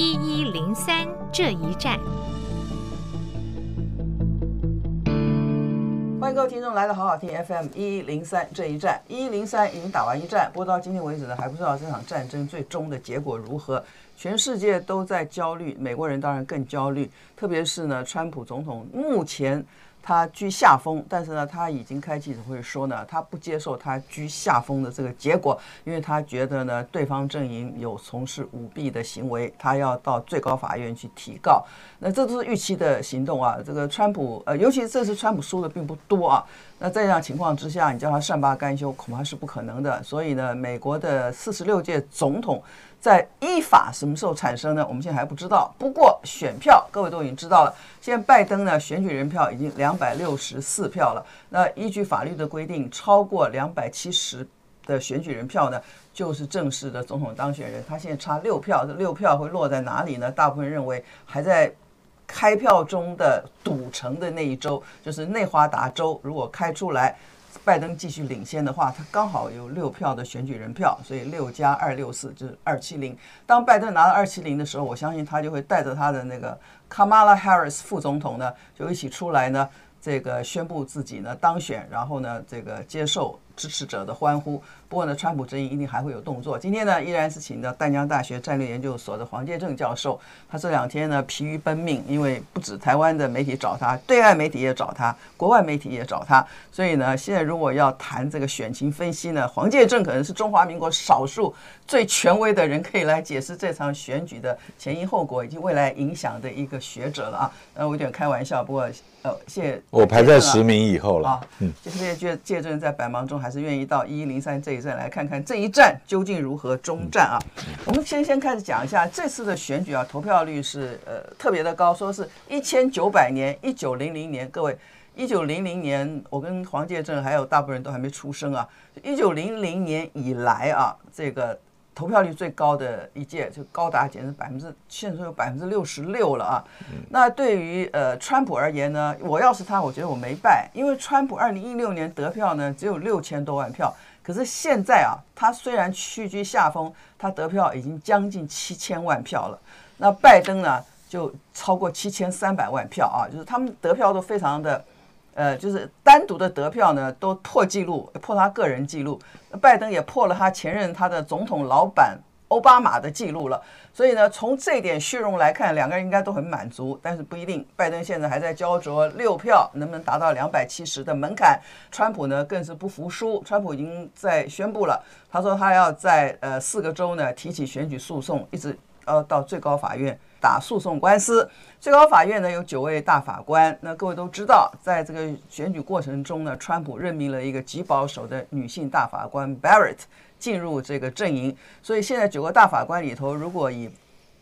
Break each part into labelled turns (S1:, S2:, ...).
S1: 一一零三这一站。
S2: 欢迎各位听众来到好好听 FM 一一零三这一站，一一零三已经打完一战，不过到今天为止呢，还不知道这场战争最终的结果如何。全世界都在焦虑，美国人当然更焦虑，特别是呢，川普总统目前。他居下风，但是呢，他已经开记者会说呢，他不接受他居下风的这个结果，因为他觉得呢，对方阵营有从事舞弊的行为，他要到最高法院去提告。那这都是预期的行动啊。这个川普，呃，尤其这次川普输的并不多啊。那在这样情况之下，你叫他善罢甘休，恐怕是不可能的。所以呢，美国的四十六届总统。在依法什么时候产生呢？我们现在还不知道。不过选票各位都已经知道了。现在拜登呢，选举人票已经两百六十四票了。那依据法律的规定，超过两百七十的选举人票呢，就是正式的总统当选人。他现在差六票，这六票会落在哪里呢？大部分认为还在开票中的赌城的那一州，就是内华达州。如果开出来。拜登继续领先的话，他刚好有六票的选举人票，所以六加二六四就是二七零。当拜登拿到二七零的时候，我相信他就会带着他的那个 Kamala Harris 副总统呢，就一起出来呢，这个宣布自己呢当选，然后呢这个接受支持者的欢呼。不过呢，川普阵营一定还会有动作。今天呢，依然是请到淡江大学战略研究所的黄介正教授。他这两天呢疲于奔命，因为不止台湾的媒体找他，对岸媒体也找他，国外媒体也找他。所以呢，现在如果要谈这个选情分析呢，黄介正可能是中华民国少数最权威的人，可以来解释这场选举的前因后果以及未来影响的一个学者了啊。呃，我有点开玩笑，不过呃，谢谢。
S3: 我排在十名以后了。
S2: 啊，嗯，就是介介正在百忙中还是愿意到一一零三这。再来看看这一战究竟如何终战啊？我们先先开始讲一下这次的选举啊，投票率是呃特别的高，说是一千九百年，一九零零年，各位，一九零零年，我跟黄介正还有大部分人都还没出生啊。一九零零年以来啊，这个投票率最高的一届就高达简直百分之，现在说有百分之六十六了啊。那对于呃川普而言呢，我要是他，我觉得我没败，因为川普二零一六年得票呢只有六千多万票。可是现在啊，他虽然屈居下风，他得票已经将近七千万票了。那拜登呢，就超过七千三百万票啊，就是他们得票都非常的，呃，就是单独的得票呢都破纪录，破他个人记录。拜登也破了他前任他的总统老板。奥巴马的记录了，所以呢，从这点虚荣来看，两个人应该都很满足，但是不一定。拜登现在还在焦灼六票能不能达到两百七十的门槛，川普呢更是不服输，川普已经在宣布了，他说他要在呃四个州呢提起选举诉讼，一直要到最高法院打诉讼官司。最高法院呢有九位大法官，那各位都知道，在这个选举过程中呢，川普任命了一个极保守的女性大法官 Barrett。进入这个阵营，所以现在九个大法官里头，如果以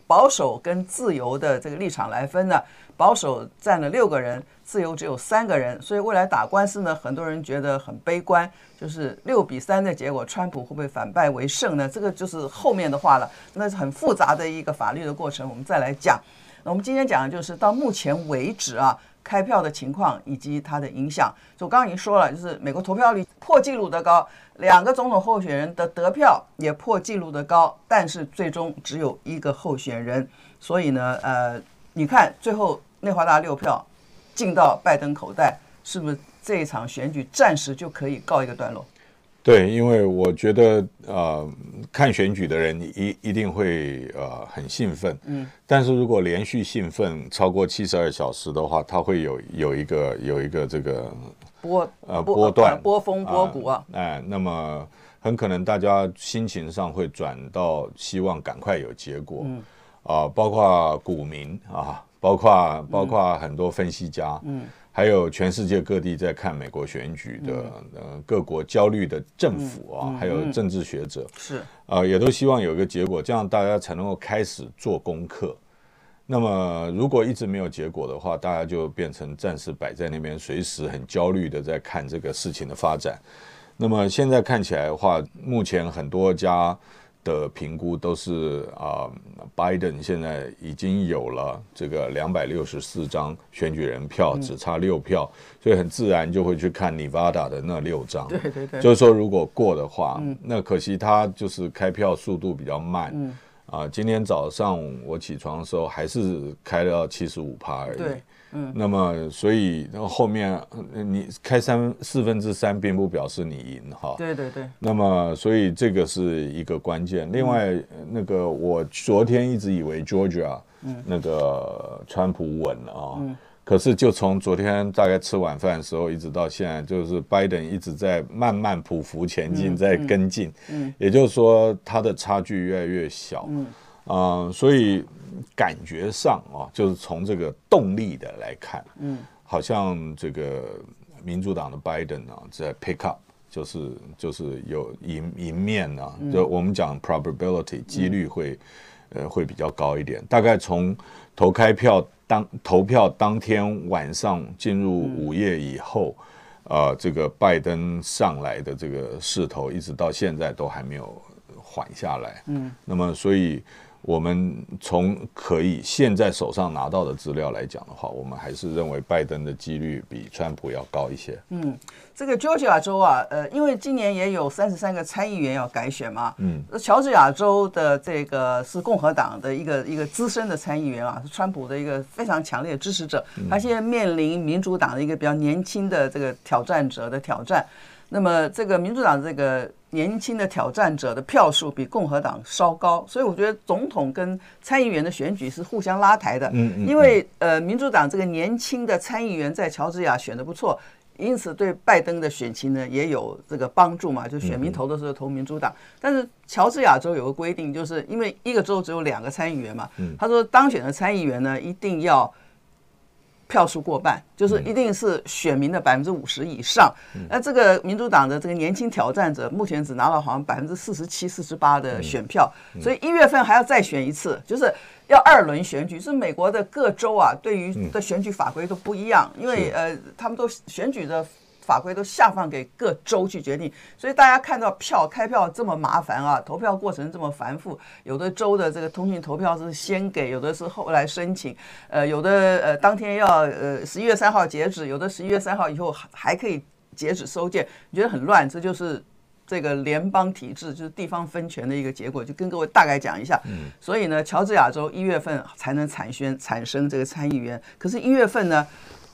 S2: 保守跟自由的这个立场来分呢，保守占了六个人，自由只有三个人，所以未来打官司呢，很多人觉得很悲观，就是六比三的结果，川普会不会反败为胜呢？这个就是后面的话了，那是很复杂的一个法律的过程，我们再来讲。那我们今天讲的就是到目前为止啊。开票的情况以及它的影响，就我刚刚已经说了，就是美国投票率破纪录的高，两个总统候选人的得票也破纪录的高，但是最终只有一个候选人，所以呢，呃，你看最后内华达六票进到拜登口袋，是不是这一场选举暂时就可以告一个段落？
S3: 对，因为我觉得呃，看选举的人一一定会呃很兴奋，嗯，但是如果连续兴奋超过七十二小时的话，它会有有一个有一个这个
S2: 波
S3: 呃波段
S2: 波峰波谷啊，
S3: 哎、呃呃，那么很可能大家心情上会转到希望赶快有结果，嗯啊、呃，包括股民啊，包括包括很多分析家，嗯。嗯还有全世界各地在看美国选举的呃各国焦虑的政府啊，还有政治学者是啊，也都希望有一个结果，这样大家才能够开始做功课。那么如果一直没有结果的话，大家就变成暂时摆在那边，随时很焦虑的在看这个事情的发展。那么现在看起来的话，目前很多家。的评估都是啊，拜登现在已经有了这个两百六十四张选举人票，只差六票，所以很自然就会去看 Nevada 的那六张。对对对，就是说如果过的话，那可惜他就是开票速度比较慢，啊，今天早上我起床的时候还是开了到七十五趴而已。
S2: 对，嗯。
S3: 那么，所以然后后面你开三四分之三，并不表示你赢哈。
S2: 对对对。
S3: 那么，所以这个是一个关键。另外，嗯、那个我昨天一直以为 Georgia，嗯，那个川普稳了啊。嗯可是，就从昨天大概吃晚饭的时候，一直到现在，就是 Biden 一直在慢慢匍匐前进，在跟进。嗯，也就是说，他的差距越来越小。嗯，啊，所以感觉上啊，就是从这个动力的来看，嗯，好像这个民主党的拜登啊，在 pick up，就是就是有赢赢面啊，就我们讲 probability 几率会呃会比较高一点，大概从投开票。当投票当天晚上进入午夜以后，呃，这个拜登上来的这个势头，一直到现在都还没有缓下来。嗯，那么所以。我们从可以现在手上拿到的资料来讲的话，我们还是认为拜登的几率比川普要高一些。
S2: 嗯，这个乔治亚州啊，呃，因为今年也有三十三个参议员要改选嘛。嗯，乔治亚州的这个是共和党的一个一个资深的参议员啊，是川普的一个非常强烈的支持者。他现在面临民主党的一个比较年轻的这个挑战者的挑战。那么这个民主党这个年轻的挑战者的票数比共和党稍高，所以我觉得总统跟参议员的选举是互相拉抬的。嗯嗯。因为呃，民主党这个年轻的参议员在乔治亚选的不错，因此对拜登的选情呢也有这个帮助嘛，就选民投的时候投民主党。但是乔治亚州有个规定，就是因为一个州只有两个参议员嘛，他说当选的参议员呢一定要。票数过半，就是一定是选民的百分之五十以上。那这个民主党的这个年轻挑战者，目前只拿了好像百分之四十七、四十八的选票，所以一月份还要再选一次，就是要二轮选举。是美国的各州啊，对于的选举法规都不一样，因为呃，他们都选举的。法规都下放给各州去决定，所以大家看到票开票这么麻烦啊，投票过程这么繁复，有的州的这个通讯投票是先给，有的是后来申请，呃，有的呃当天要呃十一月三号截止，有的十一月三号以后还还可以截止收件，你觉得很乱，这就是这个联邦体制，就是地方分权的一个结果，就跟各位大概讲一下。嗯，所以呢，乔治亚州一月份才能产宣产生这个参议员，可是，一月份呢，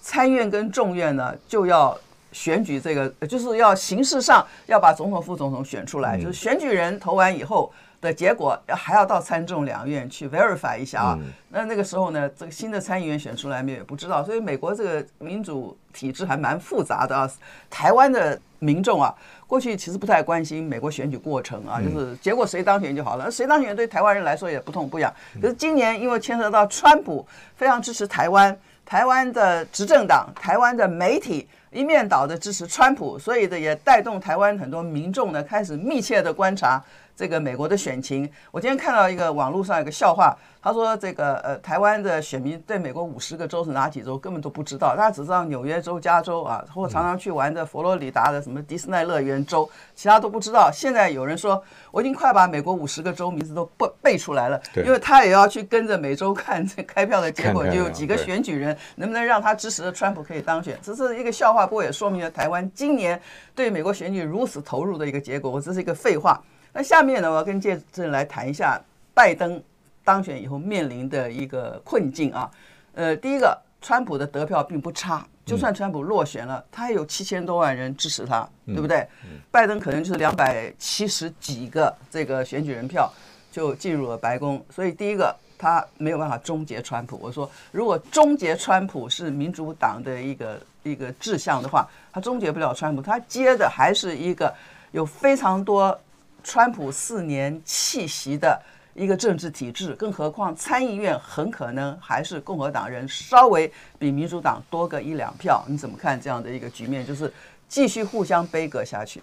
S2: 参院跟众院呢就要。选举这个就是要形式上要把总统、副总统选出来，就是选举人投完以后的结果，还要到参众两院去 verify 一下啊。那那个时候呢，这个新的参议员选出来没有也不知道，所以美国这个民主体制还蛮复杂的啊。台湾的民众啊，过去其实不太关心美国选举过程啊，就是结果谁当选就好了，谁当选对台湾人来说也不痛不痒。可是今年因为牵涉到川普非常支持台湾，台湾的执政党、台湾的媒体。一面倒的支持川普，所以的也带动台湾很多民众呢开始密切的观察这个美国的选情。我今天看到一个网络上一个笑话。他说：“这个呃，台湾的选民对美国五十个州是哪几州根本都不知道，大家只知道纽约州、加州啊，或常常去玩的佛罗里达的什么迪斯尼乐园州，其他都不知道。现在有人说，我已经快把美国五十个州名字都背背出来了，因为他也要去跟着每州看这开票的结果，就有几个选举人能不能让他支持的川普可以当选。这是一个笑话，不过也说明了台湾今年对美国选举如此投入的一个结果。我这是一个废话。那下面呢，我要跟介正来谈一下拜登。”当选以后面临的一个困境啊，呃，第一个，川普的得票并不差，就算川普落选了，他也有七千多万人支持他，对不对？拜登可能就是两百七十几个这个选举人票就进入了白宫，所以第一个他没有办法终结川普。我说，如果终结川普是民主党的一个一个志向的话，他终结不了川普，他接的还是一个有非常多川普四年气息的。一个政治体制，更何况参议院很可能还是共和党人稍微比民主党多个一两票，你怎么看这样的一个局面？就是继续互相杯葛下去。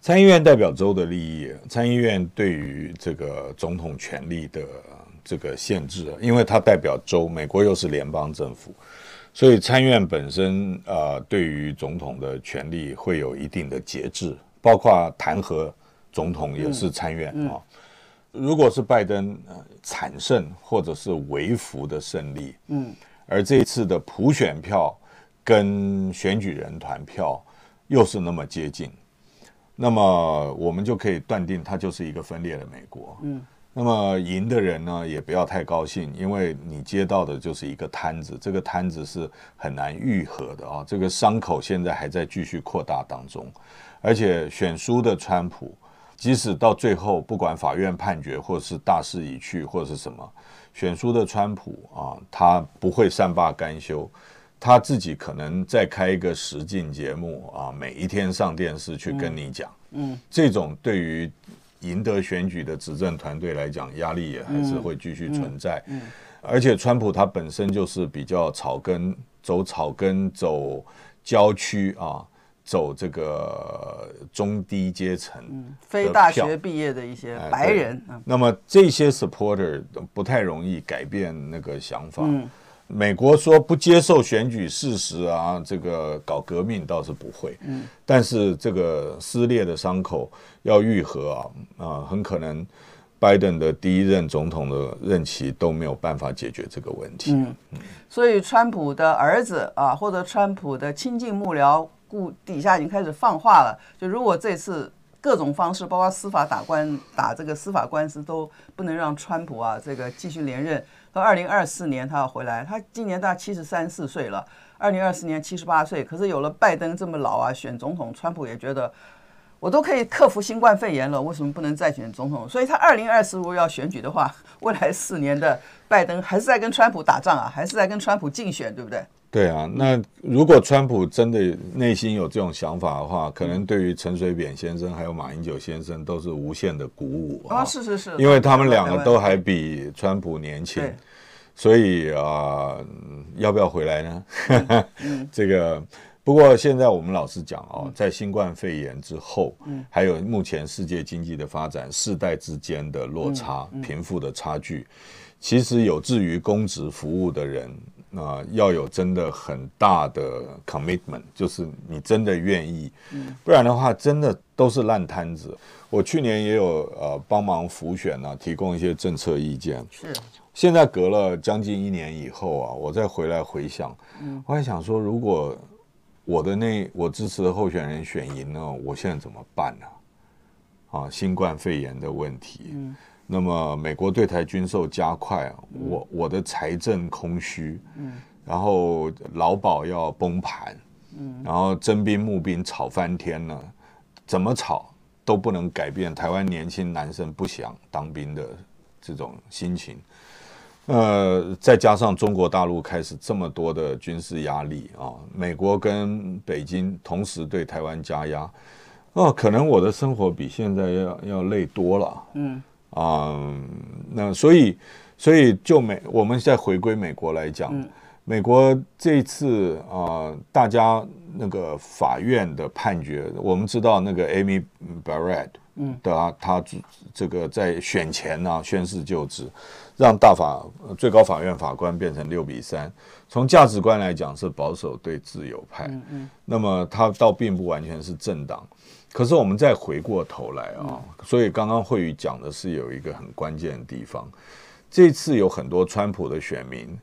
S3: 参议院代表州的利益，参议院对于这个总统权力的这个限制，因为它代表州，美国又是联邦政府，所以参议院本身啊、呃，对于总统的权力会有一定的节制，包括弹劾总统也是参院啊。如果是拜登惨胜或者是微幅的胜利，嗯，而这一次的普选票跟选举人团票又是那么接近，那么我们就可以断定它就是一个分裂的美国，嗯，那么赢的人呢，也不要太高兴，因为你接到的就是一个摊子，这个摊子是很难愈合的啊。这个伤口现在还在继续扩大当中，而且选输的川普，即使到最后不管法院判决或是大势已去或是什么，选书的川普啊，他不会善罢甘休，他自己可能再开一个实境节目啊，每一天上电视去跟你讲，嗯，嗯这种对于。赢得选举的执政团队来讲，压力也还是会继续存在。嗯嗯嗯、而且川普他本身就是比较草根，走草根，走郊区啊，走这个中低阶层、嗯，非
S2: 大学毕业的一些白人。
S3: 哎、那么这些 supporter 不太容易改变那个想法。嗯美国说不接受选举事实啊，这个搞革命倒是不会。嗯，但是这个撕裂的伤口要愈合啊，啊，很可能拜登的第一任总统的任期都没有办法解决这个问题。嗯，
S2: 所以川普的儿子啊，或者川普的亲近幕僚，故底下已经开始放话了，就如果这次各种方式，包括司法打官打这个司法官司，都不能让川普啊这个继续连任。到二零二四年他要回来，他今年大概七十三四岁了，二零二四年七十八岁。可是有了拜登这么老啊，选总统，川普也觉得我都可以克服新冠肺炎了，为什么不能再选总统？所以他二零二四如果要选举的话，未来四年的拜登还是在跟川普打仗啊，还是在跟川普竞选，对不对？
S3: 对啊，那如果川普真的内心有这种想法的话，可能对于陈水扁先生还有马英九先生都是无限的鼓舞
S2: 啊！是是是，
S3: 因为他们两个都还比川普年轻，所以啊，要不要回来呢？这个不过现在我们老实讲哦，在新冠肺炎之后，还有目前世界经济的发展，世代之间的落差、贫富的差距，其实有志于公职服务的人。那、呃、要有真的很大的 commitment，就是你真的愿意，不然的话，真的都是烂摊子。我去年也有呃帮忙辅选啊，提供一些政策意见。是，现在隔了将近一年以后啊，我再回来回想，我还想说，如果我的那我支持的候选人选赢了，我现在怎么办呢？啊，新冠肺炎的问题。那么美国对台军售加快，我我的财政空虚，然后劳保要崩盘，然后征兵募兵吵翻天了，怎么吵都不能改变台湾年轻男生不想当兵的这种心情。呃，再加上中国大陆开始这么多的军事压力啊，美国跟北京同时对台湾加压，哦，可能我的生活比现在要要累多了。嗯。啊、嗯，那所以，所以就美，我们再回归美国来讲，嗯、美国这一次啊、呃，大家那个法院的判决，我们知道那个 Amy Barrett，嗯，的他这个在选前呢、啊、宣誓就职，让大法最高法院法官变成六比三，从价值观来讲是保守对自由派，嗯，嗯，那么他倒并不完全是政党。可是我们再回过头来啊，所以刚刚慧宇讲的是有一个很关键的地方，这次有很多川普的选民，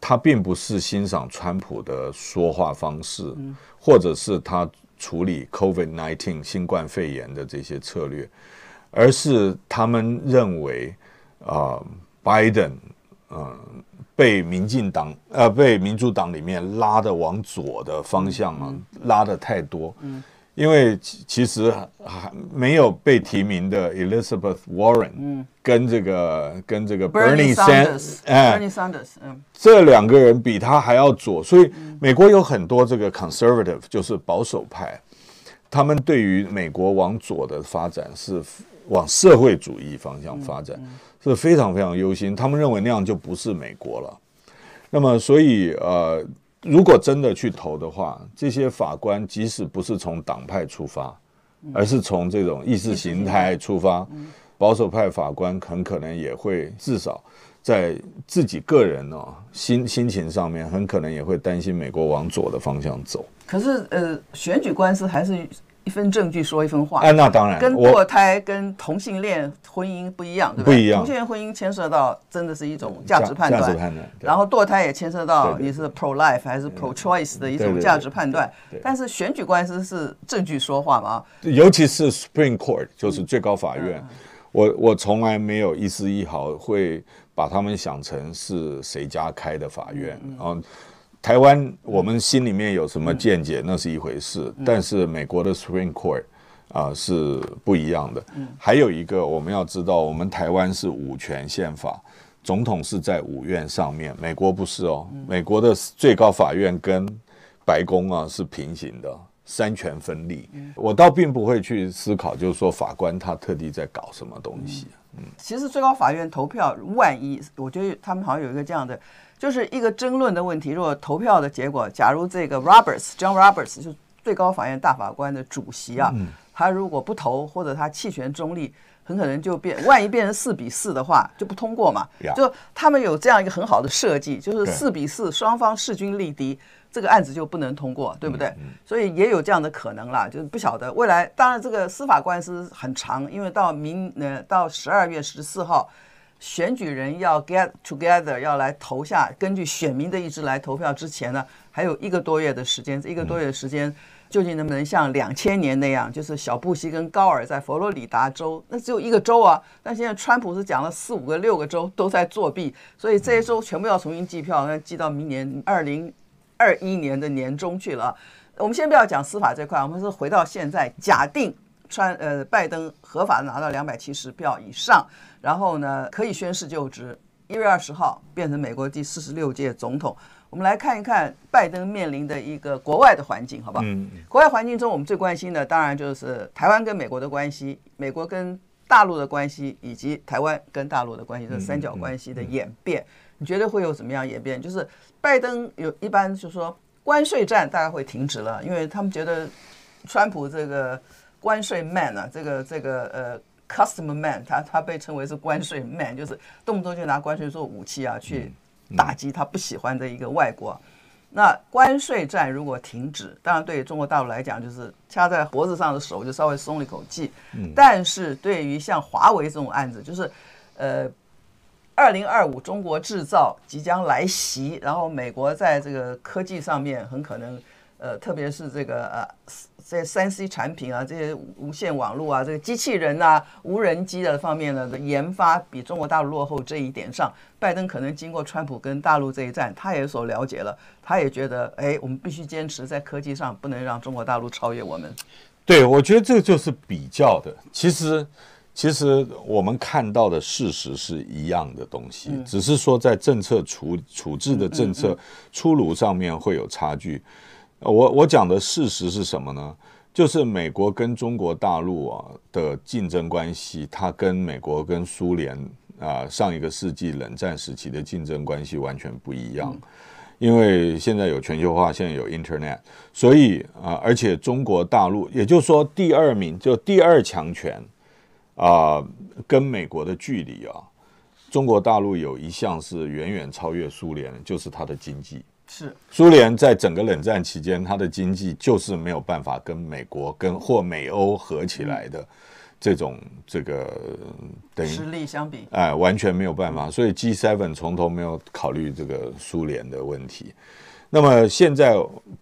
S3: 他并不是欣赏川普的说话方式，或者是他处理 COVID-19 新冠肺炎的这些策略，而是他们认为啊，拜登嗯被民进党呃被民主党里面拉的往左的方向啊拉的太多。因为其实还没有被提名的 Elizabeth Warren，跟这个跟这个 Bernie Sanders，哎，Bernie Sanders，嗯，这两个人比他还要左，所以美国有很多这个 conservative，就是保守派，他们对于美国往左的发展是往社会主义方向发展，是非常非常忧心，他们认为那样就不是美国了。那么，所以呃。如果真的去投的话，这些法官即使不是从党派出发，而是从这种意识形态出发，保守派法官很可能也会至少在自己个人哦心心情上面，很可能也会担心美国往左的方向走。
S2: 可是呃，选举官司还是。一分证据说一分话，
S3: 哎，那当然，
S2: 跟堕胎、跟同性恋婚姻不一样，对不对？不一样。同性恋婚姻牵涉到真的是一种价值判断，价值判断。然后堕胎也牵涉到你是 pro life 还是 pro choice 的一种价值判断。但是选举官司是证据说话嘛？
S3: 尤其是 Supreme Court，就是最高法院。我我从来没有一丝一毫会把他们想成是谁家开的法院啊。台湾我们心里面有什么见解，那是一回事，但是美国的 Supreme Court 啊是不一样的。还有一个我们要知道，我们台湾是五权宪法。总统是在五院上面，美国不是哦。美国的最高法院跟白宫啊是平行的，三权分立。我倒并不会去思考，就是说法官他特地在搞什么东西。嗯，
S2: 其实最高法院投票，万一我觉得他们好像有一个这样的，就是一个争论的问题。如果投票的结果，假如这个 Roberts John Roberts 就是最高法院大法官的主席啊，他如果不投或者他弃权中立。很可能就变，万一变成四比四的话，就不通过嘛。就他们有这样一个很好的设计，就是四比四，双方势均力敌，这个案子就不能通过，对不对？所以也有这样的可能啦，就是不晓得未来。当然，这个司法官司很长，因为到明呃到十二月十四号，选举人要 get together 要来投下，根据选民的意志来投票之前呢，还有一个多月的时间，这一个多月的时间。究竟能不能像两千年那样，就是小布希跟高尔在佛罗里达州，那只有一个州啊。但现在川普是讲了四五个、六个州都在作弊，所以这些州全部要重新计票，那计到明年二零二一年的年中去了。我们先不要讲司法这块，我们是回到现在，假定川呃拜登合法的拿到两百七十票以上，然后呢可以宣誓就职，一月二十号变成美国第四十六届总统。我们来看一看拜登面临的一个国外的环境，好不好？嗯，国外环境中，我们最关心的当然就是台湾跟美国的关系，美国跟大陆的关系，以及台湾跟大陆的关系，这三角关系的演变，你觉得会有怎么样演变？就是拜登有一般就是说关税战大概会停止了，因为他们觉得川普这个关税 man 啊，这个这个呃 customer man，他他被称为是关税 man，就是动不动就拿关税做武器啊去。打击他不喜欢的一个外国，那关税战如果停止，当然对于中国大陆来讲，就是掐在脖子上的手就稍微松了一口气。但是对于像华为这种案子，就是呃，二零二五中国制造即将来袭，然后美国在这个科技上面很可能。呃，特别是这个呃，这些三 C 产品啊，这些无线网络啊，这个机器人啊，无人机的方面呢的研发比中国大陆落后这一点上，拜登可能经过川普跟大陆这一战，他也有所了解了，他也觉得，哎，我们必须坚持在科技上不能让中国大陆超越我们。
S3: 对，我觉得这就是比较的。其实，其实我们看到的事实是一样的东西，嗯、只是说在政策处处置的政策出炉上面会有差距。我我讲的事实是什么呢？就是美国跟中国大陆啊的竞争关系，它跟美国跟苏联啊上一个世纪冷战时期的竞争关系完全不一样。因为现在有全球化，现在有 Internet，所以啊，而且中国大陆，也就是说第二名就第二强权啊，跟美国的距离啊，中国大陆有一项是远远超越苏联，就是它的经济。
S2: 是
S3: 苏联在整个冷战期间，它的经济就是没有办法跟美国跟或美欧合起来的这种这个等于
S2: 实力相比，
S3: 哎，完全没有办法。所以 G7 从头没有考虑这个苏联的问题。那么现在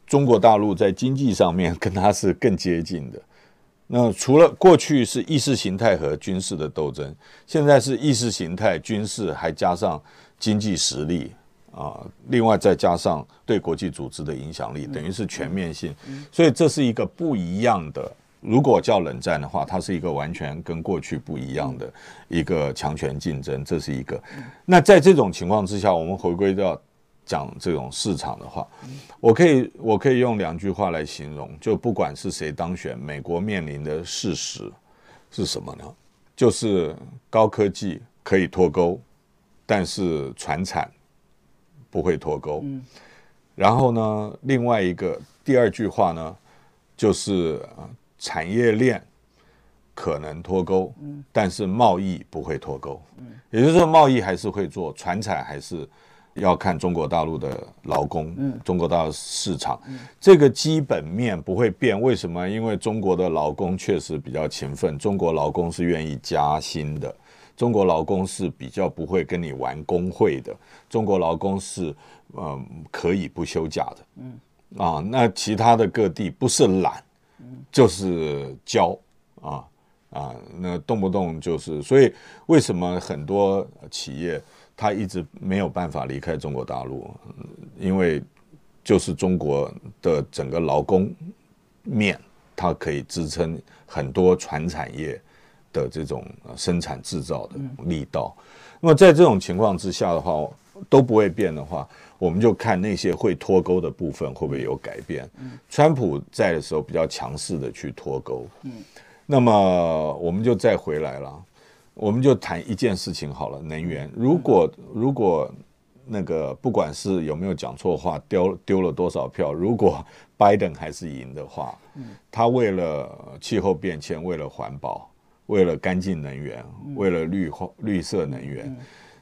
S3: 中国大陆在经济上面跟它是更接近的。那除了过去是意识形态和军事的斗争，现在是意识形态、军事，还加上经济实力。啊，另外再加上对国际组织的影响力，等于是全面性，所以这是一个不一样的。如果叫冷战的话，它是一个完全跟过去不一样的一个强权竞争，这是一个。那在这种情况之下，我们回归到讲这种市场的话，我可以我可以用两句话来形容，就不管是谁当选，美国面临的事实是什么呢？就是高科技可以脱钩，但是传产。不会脱钩，然后呢，另外一个第二句话呢，就是产业链可能脱钩，但是贸易不会脱钩，也就是说贸易还是会做，船产还是要看中国大陆的劳工，中国大陆市场，这个基本面不会变。为什么？因为中国的劳工确实比较勤奋，中国劳工是愿意加薪的。中国劳工是比较不会跟你玩工会的，中国劳工是嗯可以不休假的，嗯啊，那其他的各地不是懒，就是教啊，啊，那动不动就是，所以为什么很多企业它一直没有办法离开中国大陆？因为就是中国的整个劳工面，它可以支撑很多传产业的这种生产制造的力道。那么在这种情况之下的话，都不会变的话，我们就看那些会脱钩的部分会不会有改变。川普在的时候比较强势的去脱钩。那么我们就再回来了，我们就谈一件事情好了，能源。如果如果那个不管是有没有讲错话，丢丢了多少票，如果拜登还是赢的话，他为了气候变迁，为了环保，为了干净能源，为了绿化绿色能源，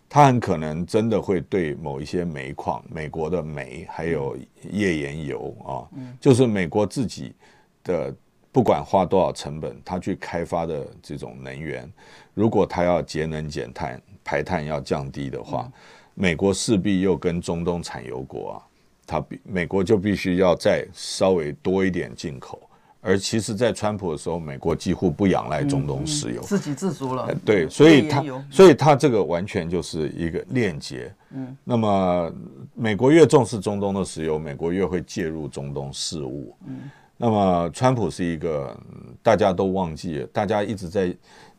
S3: 它很可能真的会对某一些煤矿，美国的煤还有页岩油啊，就是美国自己的。不管花多少成本，他去开发的这种能源，如果他要节能减碳、排碳要降低的话，美国势必又跟中东产油国啊，他比美国就必须要再稍微多一点进口。而其实，在川普的时候，美国几乎不仰赖中东石油，
S2: 自给自足了。
S3: 对，所以他，所以他这个完全就是一个链接。嗯，那么美国越重视中东的石油，美国越会介入中东事务。嗯。那么，川普是一个大家都忘记了，大家一直在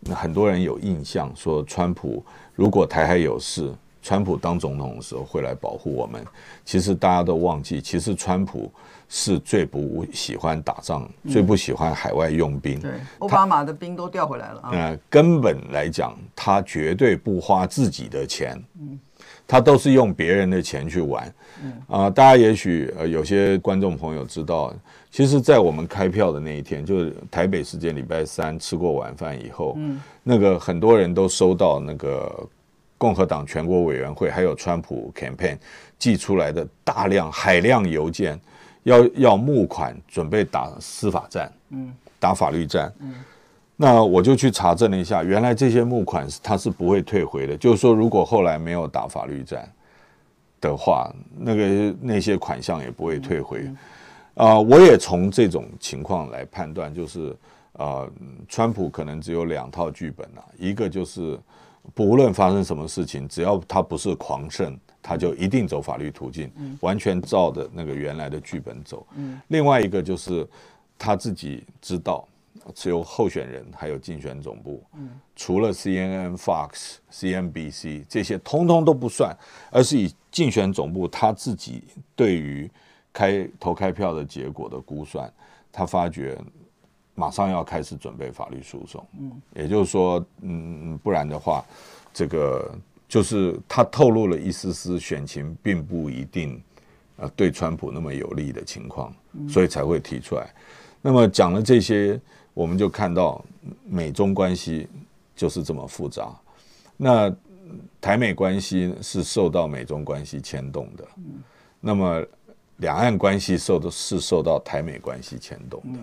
S3: 很多人有印象说，川普如果台海有事，川普当总统的时候会来保护我们。其实大家都忘记，其实川普是最不喜欢打仗，最不喜欢海外用兵。
S2: 对，奥巴马的兵都调回来了啊。
S3: 呃，根本来讲，他绝对不花自己的钱。嗯。他都是用别人的钱去玩，啊，大家也许呃有些观众朋友知道，其实，在我们开票的那一天，就是台北时间礼拜三吃过晚饭以后，那个很多人都收到那个共和党全国委员会还有川普 campaign 寄出来的大量海量邮件，要要募款准备打司法战，嗯打法律战，嗯那我就去查证了一下，原来这些募款他是不会退回的。就是说，如果后来没有打法律战的话，那个那些款项也不会退回。啊、呃，我也从这种情况来判断，就是啊、呃，川普可能只有两套剧本啊，一个就是不论发生什么事情，只要他不是狂胜，他就一定走法律途径，完全照着那个原来的剧本走。另外一个就是他自己知道。只有候选人还有竞选总部，除了 CNN、Fox、CNBC 这些，通通都不算，而是以竞选总部他自己对于开投开票的结果的估算，他发觉马上要开始准备法律诉讼。嗯，也就是说，嗯，不然的话，这个就是他透露了一丝丝选情并不一定呃对川普那么有利的情况，所以才会提出来。那么讲了这些。我们就看到美中关系就是这么复杂，那台美关系是受到美中关系牵动的，那么两岸关系受的是受到台美关系牵动的，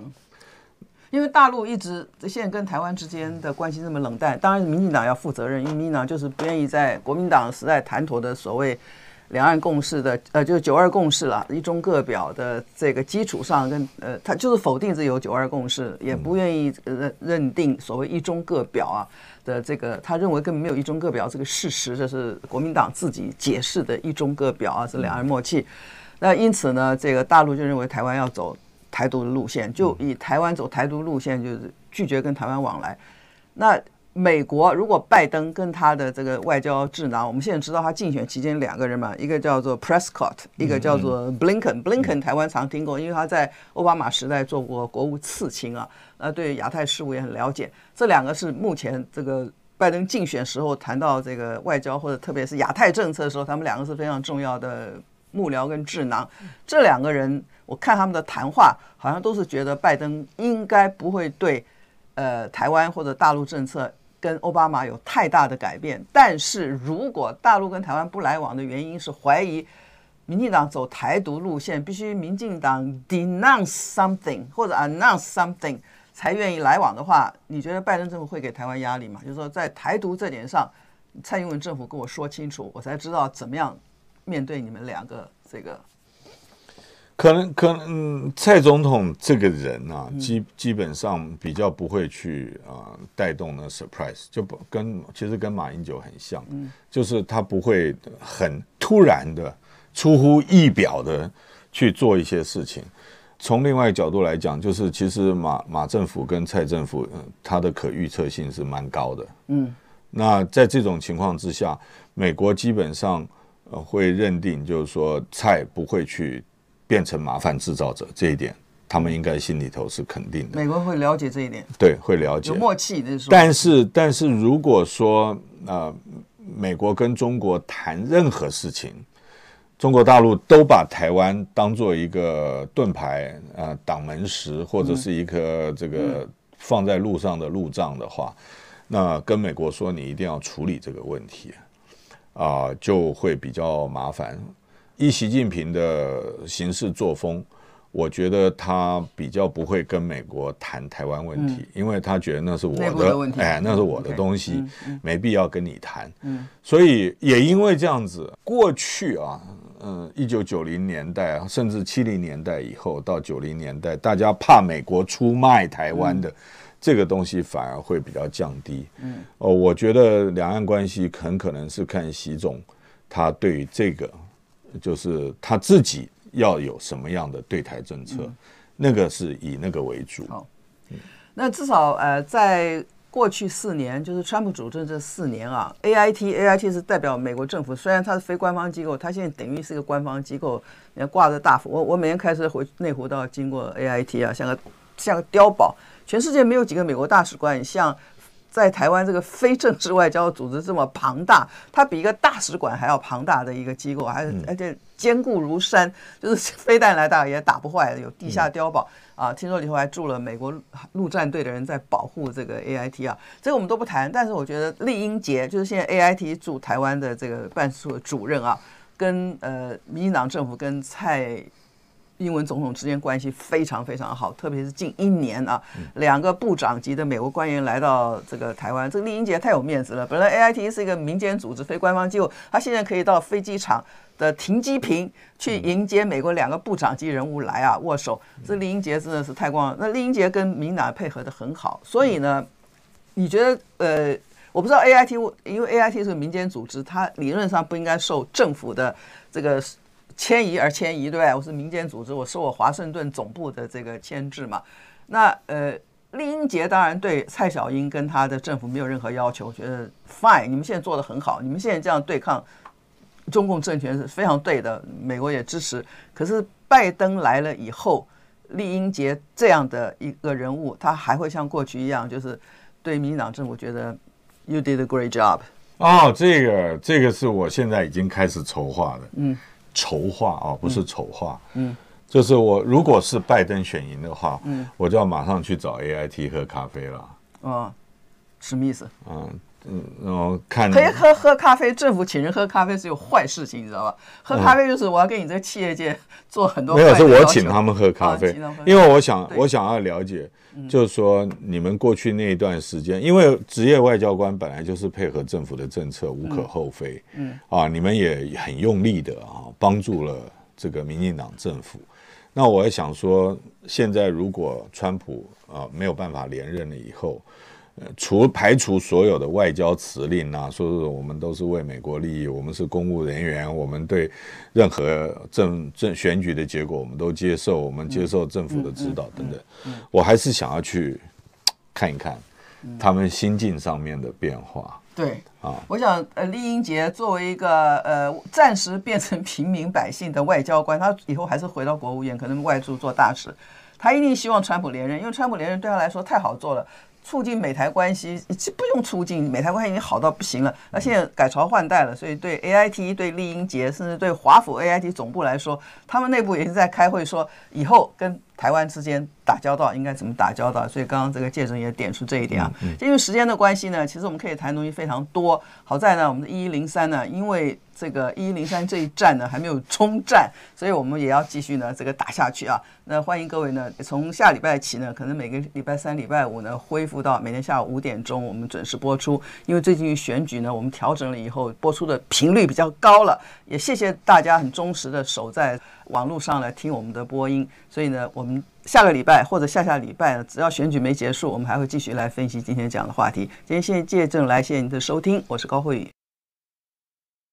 S2: 因为大陆一直现在跟台湾之间的关系这么冷淡，当然民进党要负责任，因为民进党就是不愿意在国民党时代谈妥的所谓。两岸共识的，呃，就是九二共识了，一中各表的这个基础上跟，呃，他就是否定这有九二共识，也不愿意认认定所谓一中各表啊的这个，他认为根本没有一中各表这个事实，这是国民党自己解释的一中各表啊，是两岸默契。那因此呢，这个大陆就认为台湾要走台独的路线，就以台湾走台独路线，就是拒绝跟台湾往来。那。美国如果拜登跟他的这个外交智囊，我们现在知道他竞选期间两个人嘛，一个叫做 Prescott，一个叫做 Blinken。Blinken 台湾常听过，因为他在奥巴马时代做过国务次卿啊，呃，对亚太事务也很了解。这两个是目前这个拜登竞选时候谈到这个外交或者特别是亚太政策的时候，他们两个是非常重要的幕僚跟智囊。这两个人，我看他们的谈话，好像都是觉得拜登应该不会对呃台湾或者大陆政策。跟奥巴马有太大的改变，但是如果大陆跟台湾不来往的原因是怀疑民进党走台独路线，必须民进党 denounce something 或者 announce something 才愿意来往的话，你觉得拜登政府会给台湾压力吗？就是说在台独这点上，蔡英文政府跟我说清楚，我才知道怎么样面对你们两个这个。
S3: 可能可能、嗯、蔡总统这个人啊，基基本上比较不会去啊、呃、带动那 surprise，就不跟其实跟马英九很像，就是他不会很突然的、出乎意表的去做一些事情。从另外一个角度来讲，就是其实马马政府跟蔡政府，呃、他的可预测性是蛮高的。嗯，那在这种情况之下，美国基本上呃会认定，就是说蔡不会去。变成麻烦制造者这一点，他们应该心里头是肯定的。
S2: 美国会了解这一点，
S3: 对，会了解，
S2: 有默契的说。
S3: 但是，但是如果说呃，美国跟中国谈任何事情，中国大陆都把台湾当做一个盾牌呃，挡门石，或者是一个这个放在路上的路障的话，嗯、那跟美国说你一定要处理这个问题啊、呃，就会比较麻烦。依习近平的行事作风，我觉得他比较不会跟美国谈台湾问题，因为他觉得那是我的，哎，那是我的东西，没必要跟你谈。所以也因为这样子，过去啊，嗯，一九九零年代甚至七零年代以后到九零年代，大家怕美国出卖台湾的这个东西反而会比较降低。嗯哦，我觉得两岸关系很可能是看习总他对于这个。就是他自己要有什么样的对台政策，嗯、那个是以那个为主。好，
S2: 那至少呃，在过去四年，就是川普主政这四年啊，A I T A I T 是代表美国政府，虽然它是非官方机构，它现在等于是一个官方机构，你看挂着大幅。我我每天开车回内湖都要经过 A I T 啊，像个像个碉堡。全世界没有几个美国大使馆像。在台湾这个非正式外交组织这么庞大，它比一个大使馆还要庞大的一个机构，还是而且坚固如山，就是飞弹来打也打不坏的，有地下碉堡啊。听说里头还住了美国陆战队的人在保护这个 AIT 啊，这个我们都不谈。但是我觉得丽英杰就是现在 AIT 驻台湾的这个办事处的主任啊，跟呃民进党政府跟蔡。英文总统之间关系非常非常好，特别是近一年啊，两个部长级的美国官员来到这个台湾，这个丽英杰太有面子了。本来 AIT 是一个民间组织、非官方机构，他现在可以到飞机场的停机坪去迎接美国两个部长级人物来啊握手。这丽英杰真的是太光了。那丽英杰跟民党配合得很好，所以呢，你觉得呃，我不知道 AIT，因为 AIT 是民间组织，它理论上不应该受政府的这个。迁移而迁移，对吧？我是民间组织，我受我华盛顿总部的这个牵制嘛。那呃，丽英杰当然对蔡小英跟他的政府没有任何要求，觉得 fine，你们现在做的很好，你们现在这样对抗中共政权是非常对的，美国也支持。可是拜登来了以后，丽英杰这样的一个人物，他还会像过去一样，就是对民进党政府觉得 you did a great job。
S3: 哦，这个这个是我现在已经开始筹划的，嗯。筹划啊，不是丑化，嗯，就是我如果是拜登选赢的话，嗯，我就要马上去找 AIT 喝咖啡了。
S2: 哦，什么意思？
S3: 嗯嗯，然后看
S2: 可以喝喝咖啡，政府请人喝咖啡是有坏事情，你知道吧？喝咖啡就是我要跟你这个企业界做很多
S3: 没有，是我请他们喝咖啡，因为我想我想要了解。就是说，你们过去那一段时间，因为职业外交官本来就是配合政府的政策，无可厚非。嗯，啊，你们也很用力的啊，帮助了这个民进党政府。那我也想说，现在如果川普啊没有办法连任了以后。除排除所有的外交辞令啊，说是我们都是为美国利益，我们是公务人员，我们对任何政政选举的结果我们都接受，我们接受政府的指导等等。我还是想要去看一看他们心境上面的变化。
S2: 对啊，我想呃，丽英杰作为一个呃暂时变成平民百姓的外交官，他以后还是回到国务院，可能外驻做大使，他一定希望川普连任，因为川普连任对他来说太好做了。促进美台关系，这不用促进，美台关系已经好到不行了。那现在改朝换代了，所以对 A I T、对丽英杰，甚至对华府 A I T 总部来说，他们内部也是在开会说，以后跟台湾之间打交道应该怎么打交道。所以刚刚这个介总也点出这一点啊。因为时间的关系呢，其实我们可以谈的东西非常多。好在呢，我们的一一零三呢，因为这个一一零三这一战呢还没有冲战，所以我们也要继续呢这个打下去啊。那欢迎各位呢，从下礼拜起呢，可能每个礼拜三、礼拜五呢恢复到每天下午五点钟我们准时播出。因为最近选举呢，我们调整了以后播出的频率比较高了。也谢谢大家很忠实的守在网络上来听我们的播音。所以呢，我们下个礼拜或者下下礼拜，只要选举没结束，我们还会继续来分析今天讲的话题。今天谢谢借证来，谢谢您的收听，我是高慧宇。